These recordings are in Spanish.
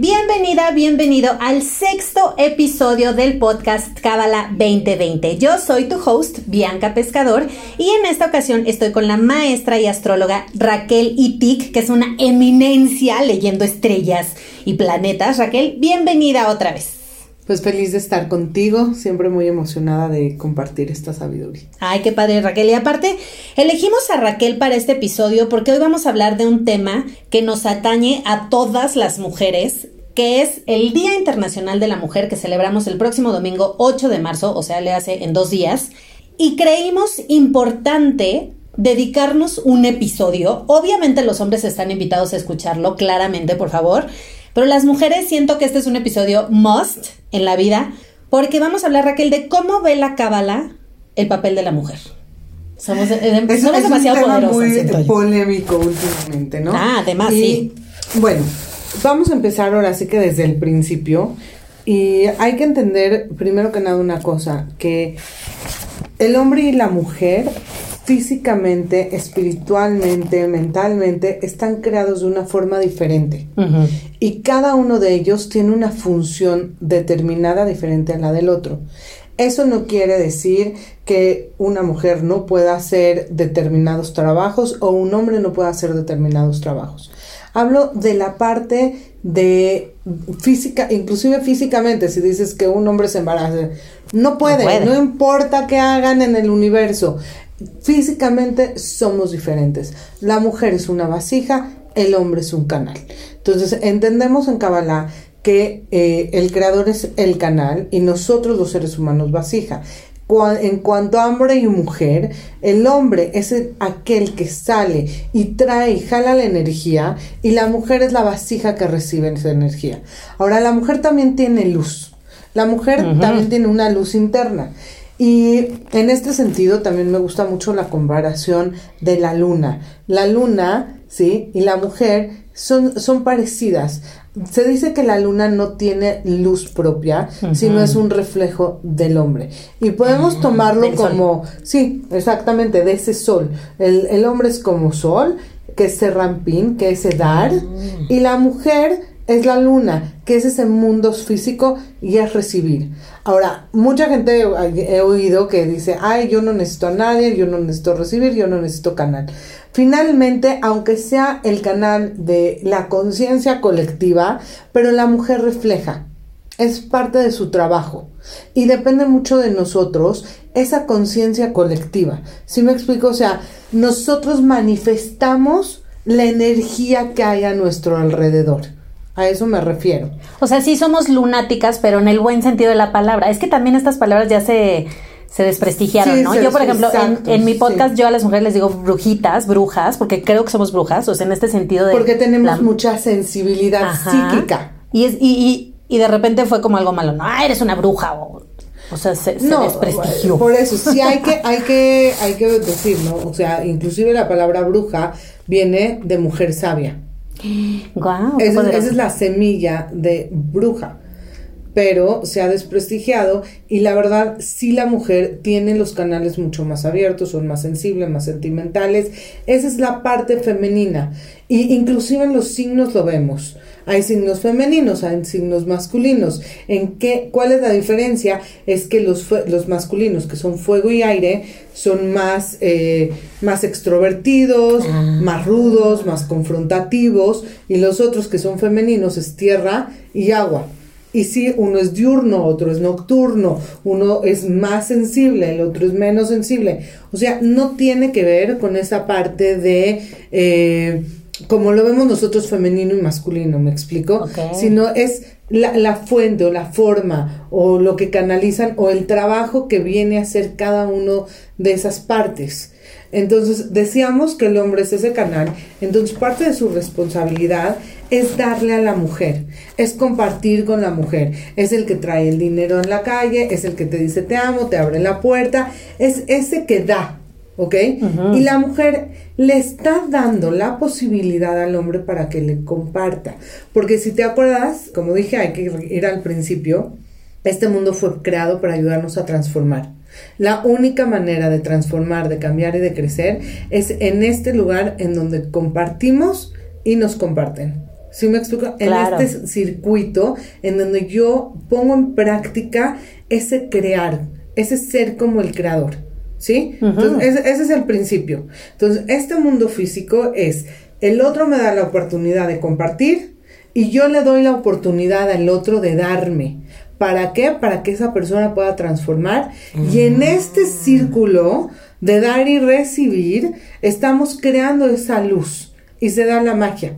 Bienvenida, bienvenido al sexto episodio del podcast Cábala 2020. Yo soy tu host, Bianca Pescador, y en esta ocasión estoy con la maestra y astróloga Raquel Itik, que es una eminencia leyendo estrellas y planetas. Raquel, bienvenida otra vez. Pues feliz de estar contigo, siempre muy emocionada de compartir esta sabiduría. Ay, qué padre Raquel. Y aparte, elegimos a Raquel para este episodio porque hoy vamos a hablar de un tema que nos atañe a todas las mujeres, que es el Día Internacional de la Mujer que celebramos el próximo domingo 8 de marzo, o sea, le hace en dos días. Y creímos importante dedicarnos un episodio. Obviamente los hombres están invitados a escucharlo, claramente, por favor. Pero las mujeres siento que este es un episodio must en la vida, porque vamos a hablar, Raquel, de cómo ve la cábala el papel de la mujer. Somos, eh, somos demasiado un tema poderosas. muy polémico últimamente, ¿no? Ah, además, Y, sí. Bueno, vamos a empezar ahora sí que desde el principio. Y hay que entender, primero que nada, una cosa, que el hombre y la mujer físicamente, espiritualmente, mentalmente, están creados de una forma diferente. Y cada uno de ellos tiene una función determinada diferente a la del otro. Eso no quiere decir que una mujer no pueda hacer determinados trabajos o un hombre no pueda hacer determinados trabajos. Hablo de la parte de física, inclusive físicamente, si dices que un hombre se embaraza, no puede, puede. no importa qué hagan en el universo. Físicamente somos diferentes. La mujer es una vasija, el hombre es un canal. Entonces, entendemos en Kabbalah que eh, el creador es el canal y nosotros los seres humanos vasija. En cuanto a hombre y mujer, el hombre es el- aquel que sale y trae y jala la energía y la mujer es la vasija que recibe esa energía. Ahora, la mujer también tiene luz. La mujer también tiene una luz interna. Y en este sentido también me gusta mucho la comparación de la luna. La luna, ¿sí? Y la mujer son, son parecidas. Se dice que la luna no tiene luz propia, sino es un reflejo del hombre. Y podemos tomarlo del sol. como, sí, exactamente, de ese sol. El, el hombre es como sol, que es serrampín, que es dar, y la mujer es la luna, que es ese mundo físico y es recibir. Ahora, mucha gente he oído que dice, ay, yo no necesito a nadie, yo no necesito recibir, yo no necesito canal. Finalmente, aunque sea el canal de la conciencia colectiva, pero la mujer refleja, es parte de su trabajo y depende mucho de nosotros esa conciencia colectiva. ¿Sí me explico? O sea, nosotros manifestamos la energía que hay a nuestro alrededor. A eso me refiero. O sea, sí somos lunáticas, pero en el buen sentido de la palabra. Es que también estas palabras ya se, se desprestigiaron, Sí, ¿no? se- yo, por ejemplo, en, mi podcast, sí. yo a las mujeres les digo brujitas, brujas, porque creo que somos brujas, o sea, en este sentido de... Porque tenemos la- mucha sensibilidad Ajá. psíquica. Y, es, y, y, y de repente fue como algo malo. No, ah, eres una bruja. O, o sea, se, se desprestigió. Por eso, sí hay que, hay que, hay que decir, ¿no? O sea, inclusive la palabra bruja viene de mujer sabia. Esa, poderoso. esa es la semilla de bruja. Pero se ha desprestigiado y la verdad, sí la mujer tiene los canales mucho más abiertos, son más sensibles, más sentimentales. Esa es la parte femenina. Y inclusive en los signos lo vemos. Hay signos femeninos, hay signos masculinos. ¿En qué, ¿Cuál es la diferencia? Es que los, los masculinos, que son fuego y aire, son más, eh, más extrovertidos, más rudos, más confrontativos, y los otros que son femeninos es tierra y agua. Y si uno es diurno, otro es nocturno, uno es más sensible, el otro es menos sensible. O sea, no tiene que ver con esa parte de, eh, como lo vemos nosotros, femenino y masculino, ¿me explico? Sino es la, la fuente o la forma o lo que canalizan o el trabajo que viene a hacer cada uno de esas partes. Entonces, decíamos que el hombre es ese canal, entonces parte de su responsabilidad es darle a la mujer, es compartir con la mujer, es el que trae el dinero en la calle, es el que te dice te amo, te abre la puerta, es ese que da, ¿ok? Y la mujer le está dando la posibilidad al hombre para que le comparta, porque si te acuerdas, como dije, hay que ir al principio, este mundo fue creado para ayudarnos a transformar. La única manera de transformar, de cambiar y de crecer es en este lugar en donde compartimos y nos comparten. ¿Sí me explico? En este circuito en donde yo pongo en práctica ese crear, ese ser como el creador. ¿Sí? Entonces, ese, ese es el principio. Entonces, este mundo físico es, el otro me da la oportunidad de compartir y yo le doy la oportunidad al otro de darme. ¿Para qué? Para que esa persona pueda transformar. Y en este círculo de dar y recibir, estamos creando esa luz y se da la magia.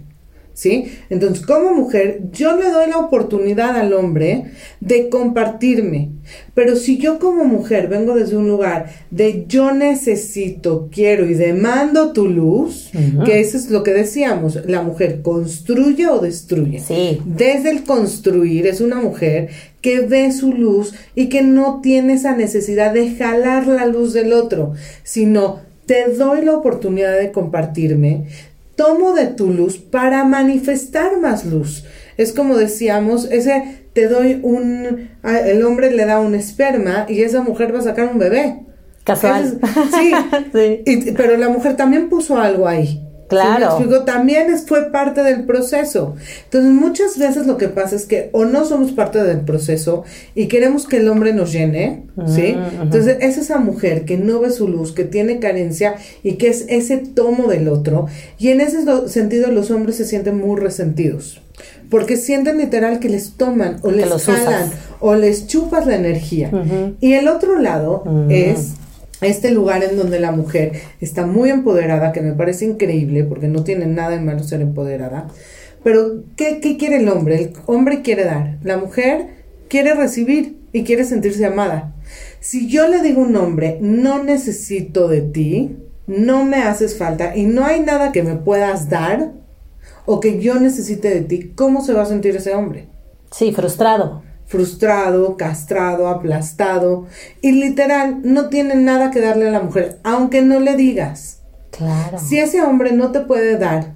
¿Sí? Entonces, como mujer, yo le doy la oportunidad al hombre de compartirme. Pero si yo como mujer vengo desde un lugar de yo necesito, quiero y demando tu luz, que eso es lo que decíamos, la mujer construye o destruye. Sí. Desde el construir es una mujer que ve su luz y que no tiene esa necesidad de jalar la luz del otro, sino te doy la oportunidad de compartirme, tomo de tu luz para manifestar más luz. Es como decíamos, ese te doy un, el hombre le da un esperma y esa mujer va a sacar un bebé. Casual. sí, sí. pero la mujer también puso algo ahí. Claro. También fue parte del proceso. Entonces, muchas veces lo que pasa es que o no somos parte del proceso y queremos que el hombre nos llene, ¿sí? Entonces, es esa mujer que no ve su luz, que tiene carencia y que es ese tomo del otro. Y en ese sentido, los hombres se sienten muy resentidos. Porque sienten literal que les toman o les jalan o les chupas la energía. Y el otro lado es este lugar en donde la mujer está muy empoderada, que me parece increíble, porque no tiene nada de malo ser empoderada. Pero, ¿qué, ¿qué, quiere el hombre? El hombre quiere dar, la mujer quiere recibir y quiere sentirse amada. Si yo le digo a un hombre, no necesito de ti, no me haces falta y no hay nada que me puedas dar o que yo necesite de ti, ¿cómo se va a sentir ese hombre? Sí, frustrado frustrado, castrado, aplastado y literal no tiene nada que darle a la mujer, aunque no le digas. Claro. Si ese hombre no te puede dar,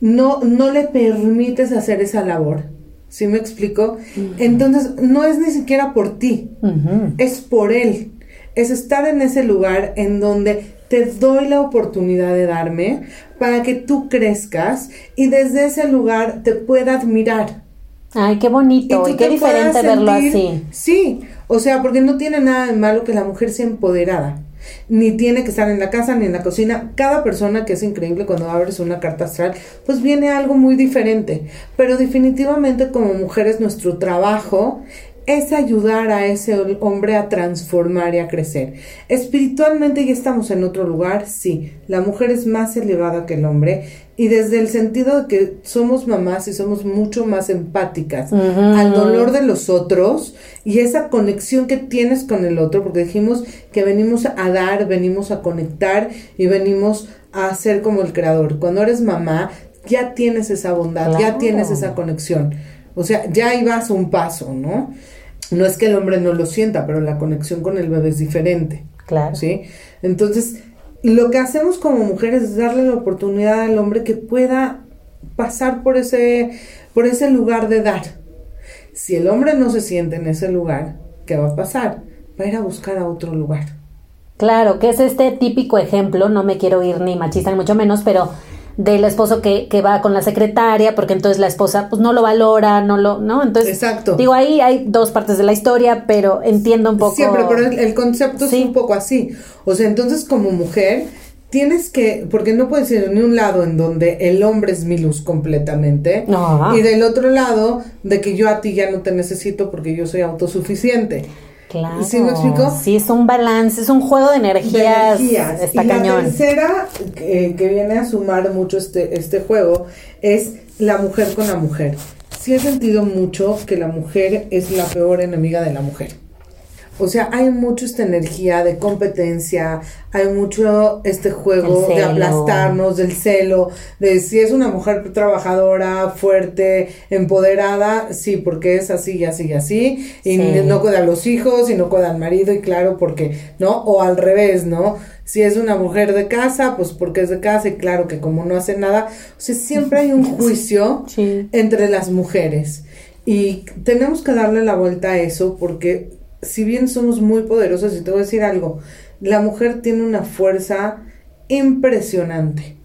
no, no le permites hacer esa labor. ¿Sí me explico? Entonces, no es ni siquiera por ti, es por él. Es estar en ese lugar en donde te doy la oportunidad de darme para que tú crezcas y desde ese lugar te pueda admirar. Ay, qué bonito y, qué diferente verlo así. Sí, o sea, porque no tiene nada de malo que la mujer sea empoderada. Ni tiene que estar en la casa ni en la cocina. Cada persona que es increíble cuando abres una carta astral, pues viene algo muy diferente. Pero definitivamente como mujeres nuestro trabajo es ayudar a ese hombre a transformar y a crecer. Espiritualmente ya estamos en otro lugar, sí, la mujer es más elevada que el hombre y desde el sentido de que somos mamás y somos mucho más empáticas al dolor de los otros y esa conexión que tienes con el otro, porque dijimos que venimos a dar, venimos a conectar y venimos a ser como el creador. Cuando eres mamá, ya tienes esa bondad, ya tienes esa conexión. O sea, ya ibas un paso, ¿no? No es que el hombre no lo sienta, pero la conexión con el bebé es diferente. Claro. ¿Sí? Entonces, lo que hacemos como mujeres es darle la oportunidad al hombre que pueda pasar por ese, por ese lugar de dar. Si el hombre no se siente en ese lugar, ¿qué va a pasar? Va a ir a buscar a otro lugar. Claro, que es este típico ejemplo, no me quiero ir ni machista ni mucho menos, pero del esposo que, que, va con la secretaria, porque entonces la esposa pues no lo valora, no lo, ¿no? Entonces, Exacto. digo, ahí hay dos partes de la historia, pero entiendo un poco. Siempre, pero el, concepto es un poco así. O sea, entonces como mujer tienes que, porque no puedes ir ni un lado en donde el hombre es mi luz completamente, y del otro lado de que yo a ti ya no te necesito porque yo soy autosuficiente. Claro. ¿Sí me explico? Sí, es un balance, es un juego de energías. y la tercera que, viene a sumar mucho este, este juego es la mujer con la mujer. Sí he sentido mucho que la mujer es la peor enemiga de la mujer. O sea, hay mucho esta energía de competencia, hay mucho este juego de aplastarnos, del celo, de si es una mujer trabajadora, fuerte, empoderada, sí, porque es así y así y así, y Sí. no cuida a los hijos y no cuida al marido, y claro, porque, ¿no? O al revés, ¿no? Si es una mujer de casa, pues porque es de casa, y claro que como no hace nada, o sea, siempre hay un juicio Sí. entre las mujeres. Y tenemos que darle la vuelta a eso porque si bien somos muy poderosas, y te voy a decir algo, la mujer tiene una fuerza impresionante,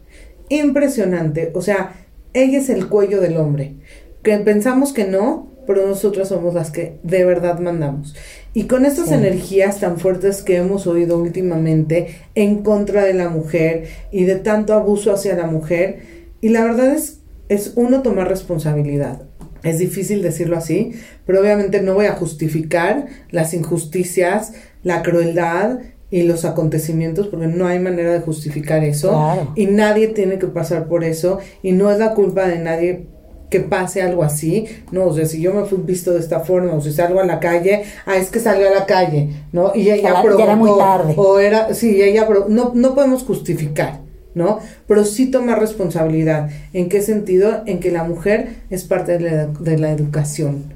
impresionante. O sea, ella es el cuello del hombre. Que pensamos que no, pero nosotras somos las que de verdad mandamos. Y con estas Sí. energías tan fuertes que hemos oído últimamente en contra de la mujer y de tanto abuso hacia la mujer, y la verdad es, es uno tomar responsabilidad. Es difícil decirlo así, pero obviamente no voy a justificar las injusticias, la crueldad y los acontecimientos, porque no hay manera de justificar eso. Claro. Y nadie tiene que pasar por eso, y no es la culpa de nadie que pase algo así, no, o sea, si yo me fui visto de esta forma, o si salgo a la calle, ah, es que salió a la calle, ¿no? Y ella la- ya era muy provocó, tarde. o era, sí, ella, no, no podemos justificar, ¿no? Pero sí tomar responsabilidad. ¿En qué sentido? En que la mujer es parte de la, de la educación.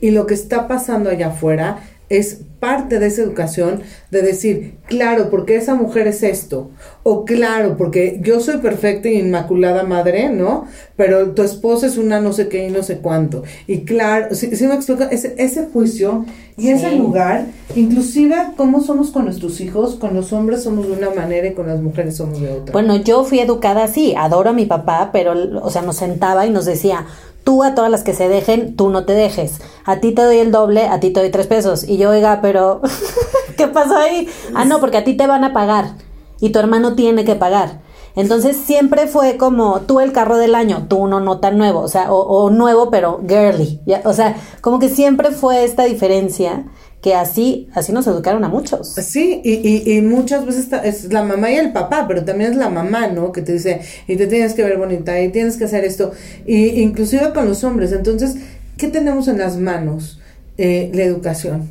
Y lo que está pasando allá afuera es parte de esa educación de decir, claro, porque esa mujer es esto, o claro, porque yo soy perfecta y inmaculada madre, ¿no? Pero tu esposa es una no sé qué y no sé cuánto. Y claro, si me explico, ese, ese juicio y ese lugar, inclusive cómo somos con nuestros hijos, con los hombres somos de una manera y con las mujeres somos de otra. Bueno, yo fui educada así, adoro a mi papá, pero, o sea, nos sentaba y nos decía, tú a todas las que se dejen, tú no te dejes. A ti te doy el doble, a ti te doy tres pesos. Y yo, oiga, pero, ¿qué pasó ahí? Ah, no, porque a ti te van a pagar y tu hermano tiene que pagar. Entonces siempre fue como tú el carro del año, tú uno no tan nuevo, o sea, o, nuevo pero girly, ya, o sea, como que siempre fue esta diferencia que así, así nos educaron a muchos. Sí, y, y, y muchas veces está- es la mamá y el papá, pero también es la mamá, ¿no? Que te dice, y te tienes que ver bonita, y tienes que hacer esto, y inclusive con los hombres. Entonces, ¿qué tenemos en las manos? Eh, la educación.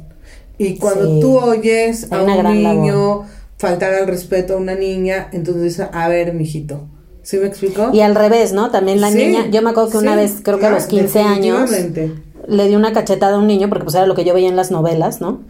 Y cuando Sí. tú oyes a un niño labor. faltar al respeto a una niña, entonces dices, a ver, mijito, ¿sí me explico? Y al revés, ¿no? También la Sí, niña, yo me acuerdo que una sí, vez, creo que a los claro, 15 años. Le di una cachetada a un niño, porque pues era lo que yo veía en las novelas, ¿no?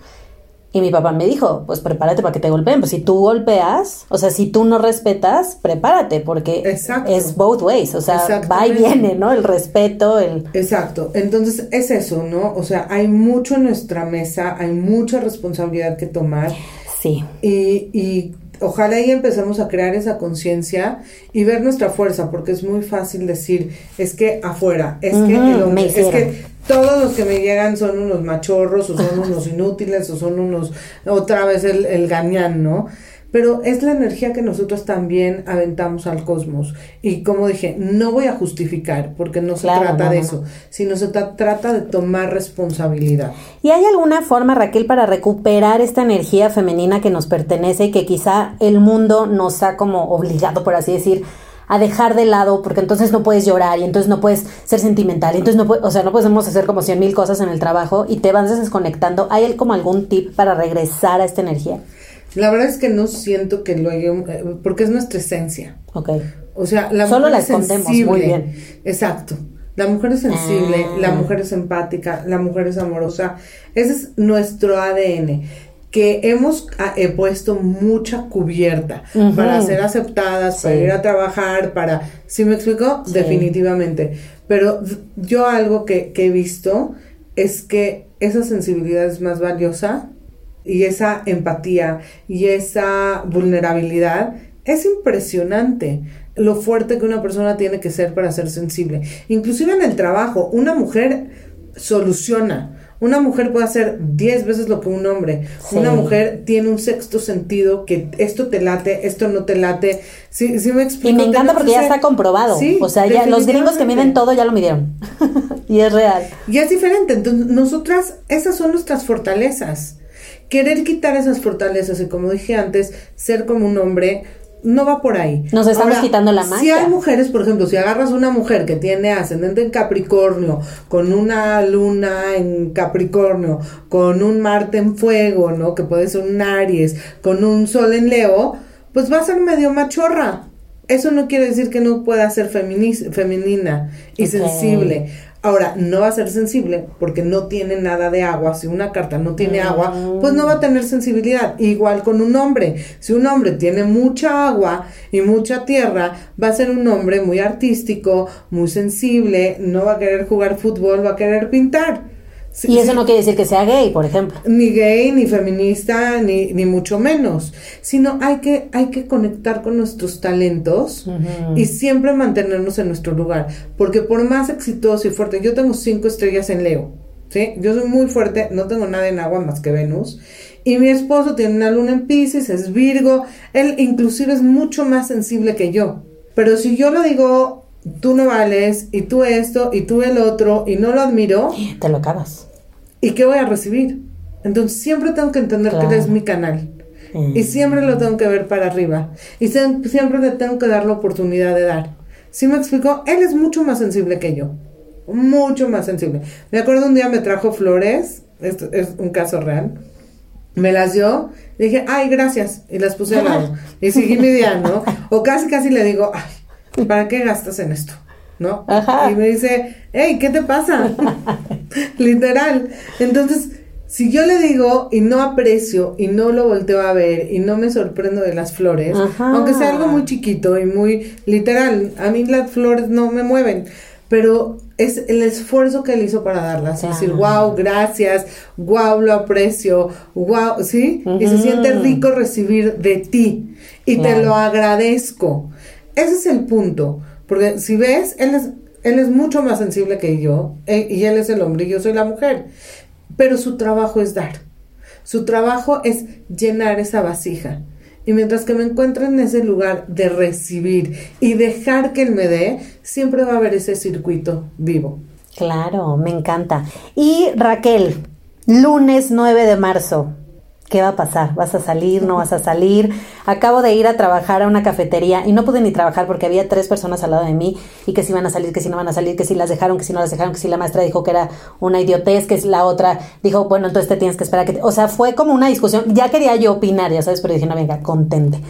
Y mi papá me dijo, pues prepárate para que te golpeen. Pues si tú golpeas, o sea, si tú no respetas, prepárate, porque Exacto. es both ways, o sea, va y viene, ¿no? El respeto, el... Exacto, entonces es eso, ¿no? O sea, hay mucho en nuestra mesa, hay mucha responsabilidad que tomar Sí, y, y ojalá y empecemos a crear esa conciencia y ver nuestra fuerza, porque es muy fácil decir, es que afuera, es que el hombre, me es que todos los que me llegan son unos machorros o son unos inútiles o son unos, otra vez el, el gañán, ¿no? Pero es la energía que nosotros también aventamos al cosmos. Y como dije, no voy a justificar, porque no se Claro, trata no, de no, eso, sino se tra- trata de tomar responsabilidad. ¿Y hay alguna forma, Raquel, para recuperar esta energía femenina que nos pertenece y que quizá el mundo nos ha como obligado, por así decir, a dejar de lado, porque entonces no puedes llorar y entonces no puedes ser sentimental, y entonces no puedes, o sea, no podemos hacer como cien mil cosas en el trabajo y te vas desconectando. ¿Hay como algún tip para regresar a esta energía? La verdad es que no siento que lo haya, eh, porque es nuestra esencia. Ok. O sea, la Solo mujer la es escondemos, sensible. muy bien. Exacto. La mujer es sensible, Ah. la mujer es empática, la mujer es amorosa. Ese es nuestro ADN que hemos ah, eh, puesto mucha cubierta para ser aceptadas, para ir a trabajar, para... ¿Sí me explico? Sí. Definitivamente. Pero yo algo que, que he visto es que esa sensibilidad es más valiosa y esa empatía y esa vulnerabilidad es impresionante lo fuerte que una persona tiene que ser para ser sensible. Inclusive en el trabajo, una mujer soluciona. Una mujer puede hacer 10 veces lo que un hombre. Sí. Una mujer tiene un sexto sentido que esto te late, esto no te late. Sí, sí me explico. Y me encanta porque ya está comprobado. Sí, o sea, ya los gringos que miden todo ya lo midieron. y es real. Y es diferente. Entonces, nosotras, esas son nuestras fortalezas. Querer quitar esas fortalezas y como dije antes, ser como un hombre, no va por ahí. Nos estamos quitando la magia. Si hay mujeres, por ejemplo, si agarras una mujer que tiene ascendente en Capricornio, con una luna en Capricornio, con un Marte en fuego, ¿no? Que puede ser un Aries, con un Sol en Leo, pues va a ser medio machorra. Eso no quiere decir que no pueda ser femenina y sensible. Ahora, no va a ser sensible porque no tiene nada de agua. Si una carta no tiene agua, pues no va a tener sensibilidad. Igual con un hombre. Si un hombre tiene mucha agua y mucha tierra, va a ser un hombre muy artístico, muy sensible, no va a querer jugar fútbol, va a querer pintar y eso no quiere decir que sea gay, por ejemplo. Ni gay, ni feminista, ni, ni mucho menos. Sino hay que, hay que conectar con nuestros talentos y siempre mantenernos en nuestro lugar. Porque por más exitoso y fuerte, yo tengo cinco estrellas en Leo. ¿sí? Yo soy muy fuerte, no tengo nada en agua más que Venus. Y mi esposo tiene una luna en Pisces, es Virgo. Él inclusive es mucho más sensible que yo. Pero si yo lo digo tú no vales, y tú esto, y tú el otro, y no lo admiro. Te lo acabas. ¿Y qué voy a recibir? Entonces siempre tengo que entender que eres mi canal. Y siempre lo tengo que ver para arriba. Y siempre le tengo que dar la oportunidad de dar. ¿Sí me explicó? Él es mucho más sensible que yo. Mucho más sensible. Me acuerdo un día me trajo flores. Esto es un caso real. Me las dio. dije, ay, gracias. Y las puse al lado. y seguí mi día, ¿no? O casi, casi le digo, ay, ¿para qué gastas en esto? ¿No? Y me dice, hey, ¿qué te pasa? Literal. Entonces, si yo le digo y no aprecio y no lo volteo a ver y no me sorprendo de las flores, aunque sea algo muy chiquito y muy literal, a mí las flores no me mueven, pero es el esfuerzo que él hizo para darlas. Es decir, wow, gracias, wow, lo aprecio, wow, ¿sí? Y se siente rico recibir de ti y te lo agradezco. Ese es el punto. Porque si ves, él es, él es mucho más sensible que yo. Eh, y él es el hombre y yo soy la mujer. Pero su trabajo es dar. Su trabajo es llenar esa vasija. Y mientras que me encuentre en ese lugar de recibir y dejar que él me dé, siempre va a haber ese circuito vivo. Claro, me encanta. Y Raquel, lunes 9 de marzo, ¿Qué va a pasar? ¿Vas a salir? ¿No vas a salir? Acabo de ir a trabajar a una cafetería y no pude ni trabajar porque había tres personas al lado de mí y que si van a salir, que si no van a salir, que si las dejaron, que si no las dejaron, que si la maestra dijo que era una idiotez, que la otra dijo, bueno, entonces te tienes que esperar que... O sea, fue como una discusión. Ya quería yo opinar, ya sabes, pero dije, no, venga, contente.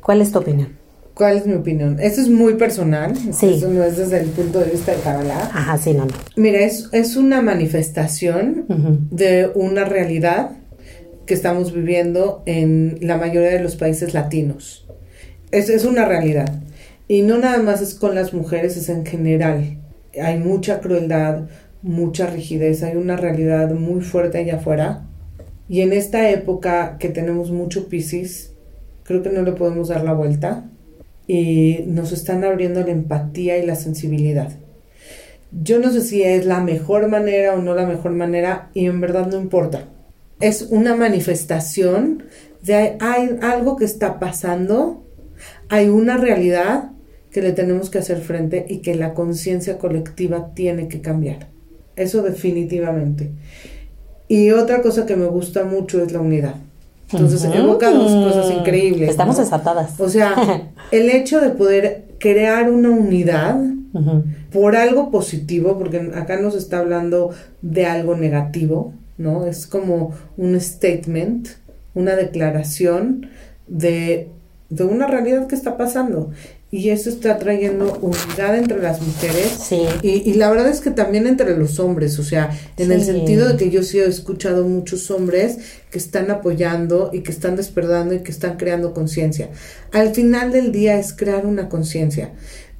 ¿Cuál es tu opinión? ¿Cuál es mi opinión? Eso es muy personal. Sí. Eso no es desde el punto de vista de Kabbalah. Ajá, sí, no, no. Mira, es, es una manifestación de una realidad estamos viviendo en la mayoría de los países latinos. Es, es una realidad. Y no nada más es con las mujeres, es en general. Hay mucha crueldad, mucha rigidez, hay una realidad muy fuerte allá afuera. Y en esta época que tenemos mucho Piscis, creo que no le podemos dar la vuelta. Y nos están abriendo la empatía y la sensibilidad. Yo no sé si es la mejor manera o no la mejor manera y en verdad no importa es una manifestación de hay algo que está pasando, hay una realidad que le tenemos que hacer frente y que la conciencia colectiva tiene que cambiar. Eso definitivamente. Y otra cosa que me gusta mucho es la unidad. Entonces, evoca dos cosas increíbles. Estamos desatadas. O sea, el hecho de poder crear una unidad por algo positivo, porque acá nos está hablando de algo negativo, ¿no? Es como un statement, una declaración de, una realidad que está pasando. Y eso está trayendo unidad entre las mujeres. Sí. Y, la verdad es que también entre los hombres, o sea, en el sentido de que yo sí he escuchado muchos hombres que están apoyando y que están despertando y que están creando conciencia. Al final del día es crear una conciencia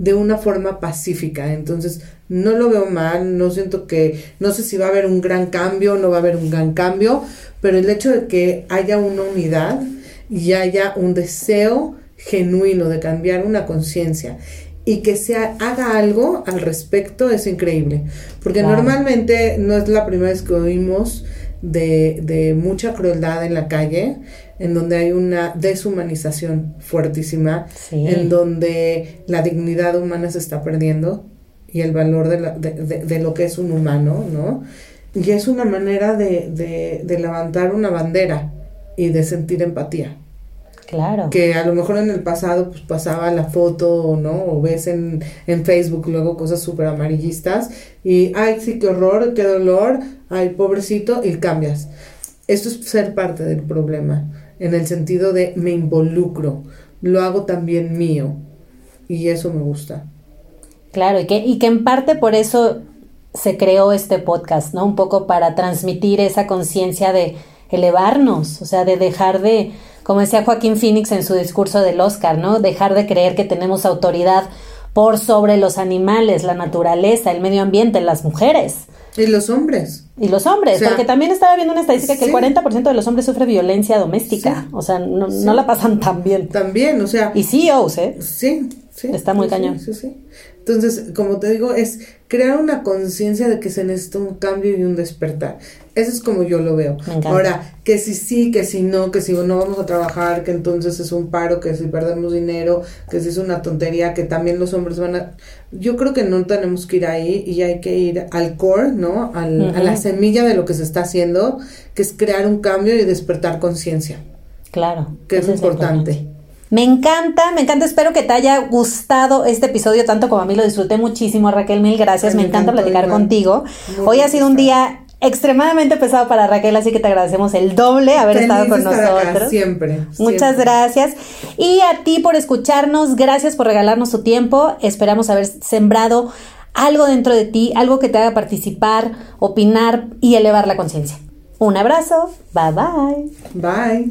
de una forma pacífica. Entonces, no lo veo mal, no siento que, no sé si va a haber un gran cambio, no va a haber un gran cambio, pero el hecho de que haya una unidad y haya un deseo genuino de cambiar una conciencia y que se haga algo al respecto es increíble, porque normalmente no es la primera vez que oímos de, de mucha crueldad en la calle, en donde hay una deshumanización fuertísima, en donde la dignidad humana se está perdiendo y el valor de, lo que es un humano, ¿no? Y es una manera de, levantar una bandera y de sentir empatía. Claro. Que a lo mejor en el pasado pues pasaba la foto, ¿no? O ves en, en Facebook luego cosas súper amarillistas y, ay, sí, qué horror, qué dolor, ay, pobrecito, y cambias. Esto es ser parte del problema, en el sentido de me involucro, lo hago también mío y eso me gusta. Claro, y que, y que en parte por eso se creó este podcast, ¿no? Un poco para transmitir esa conciencia de elevarnos, o sea, de dejar de, como decía Joaquín Phoenix en su discurso del Oscar, ¿no? Dejar de creer que tenemos autoridad por sobre los animales, la naturaleza, el medio ambiente, las mujeres. Y los hombres. Y los hombres, O sea, porque también estaba viendo una estadística que sí. el 40% de los hombres sufre violencia doméstica, Sí. o sea, no, Sí. no la pasan tan bien. También, o sea, Y CEOs, ¿eh? Sí, sí. Está muy sí, cañón. Sí, sí, sí. Entonces, como te digo, es crear una conciencia de que se necesita un cambio y un despertar. Eso es como yo lo veo. Ahora, que si sí, que si no, que si no vamos a trabajar, que entonces es un paro, que si perdemos dinero, que si es una tontería, que también los hombres van a... Yo creo que no tenemos que ir ahí y hay que ir al core, ¿no? Al- A la semilla de lo que se está haciendo, que es crear un cambio y despertar conciencia, Claro. que es importante. Me encanta, me encanta. Espero que te haya gustado este episodio tanto como a mí. Lo disfruté muchísimo, Raquel. Mil gracias. Me me encanta platicar igual. contigo. Muy Hoy ha sido un día extremadamente pesado para Raquel, así que te agradecemos el doble haber Feliz estado con acá, nosotros. siempre, Muchas siempre. gracias. Y a ti por escucharnos, gracias por regalarnos tu tiempo. Esperamos haber sembrado algo dentro de ti, algo que te haga participar, opinar y elevar la conciencia. Un abrazo. Bye bye. Bye.